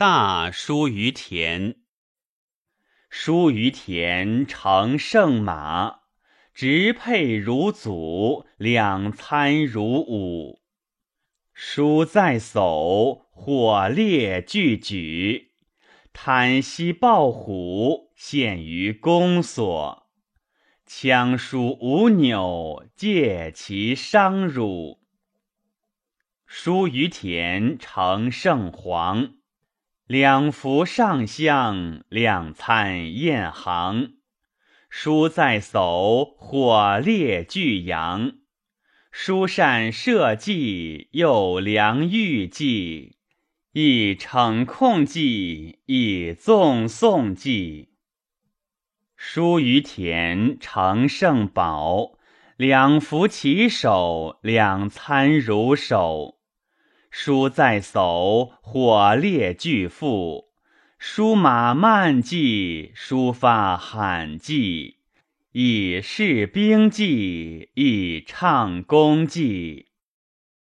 大书于田，书于田乘胜马，直佩如祖，两参如舞。书在叟，火烈俱举，贪息抱虎，陷于宫所。枪书无钮，借其伤辱。书于田乘胜黄，两服上香，两参雁行。书在叟，火烈俱扬。书善射计，又良御计，亦逞控计，亦纵送计。书于田成胜宝，两服其手，两参如手。书在叟，火烈俱复。书马慢迹，书发罕迹。以示兵计，以倡功绩。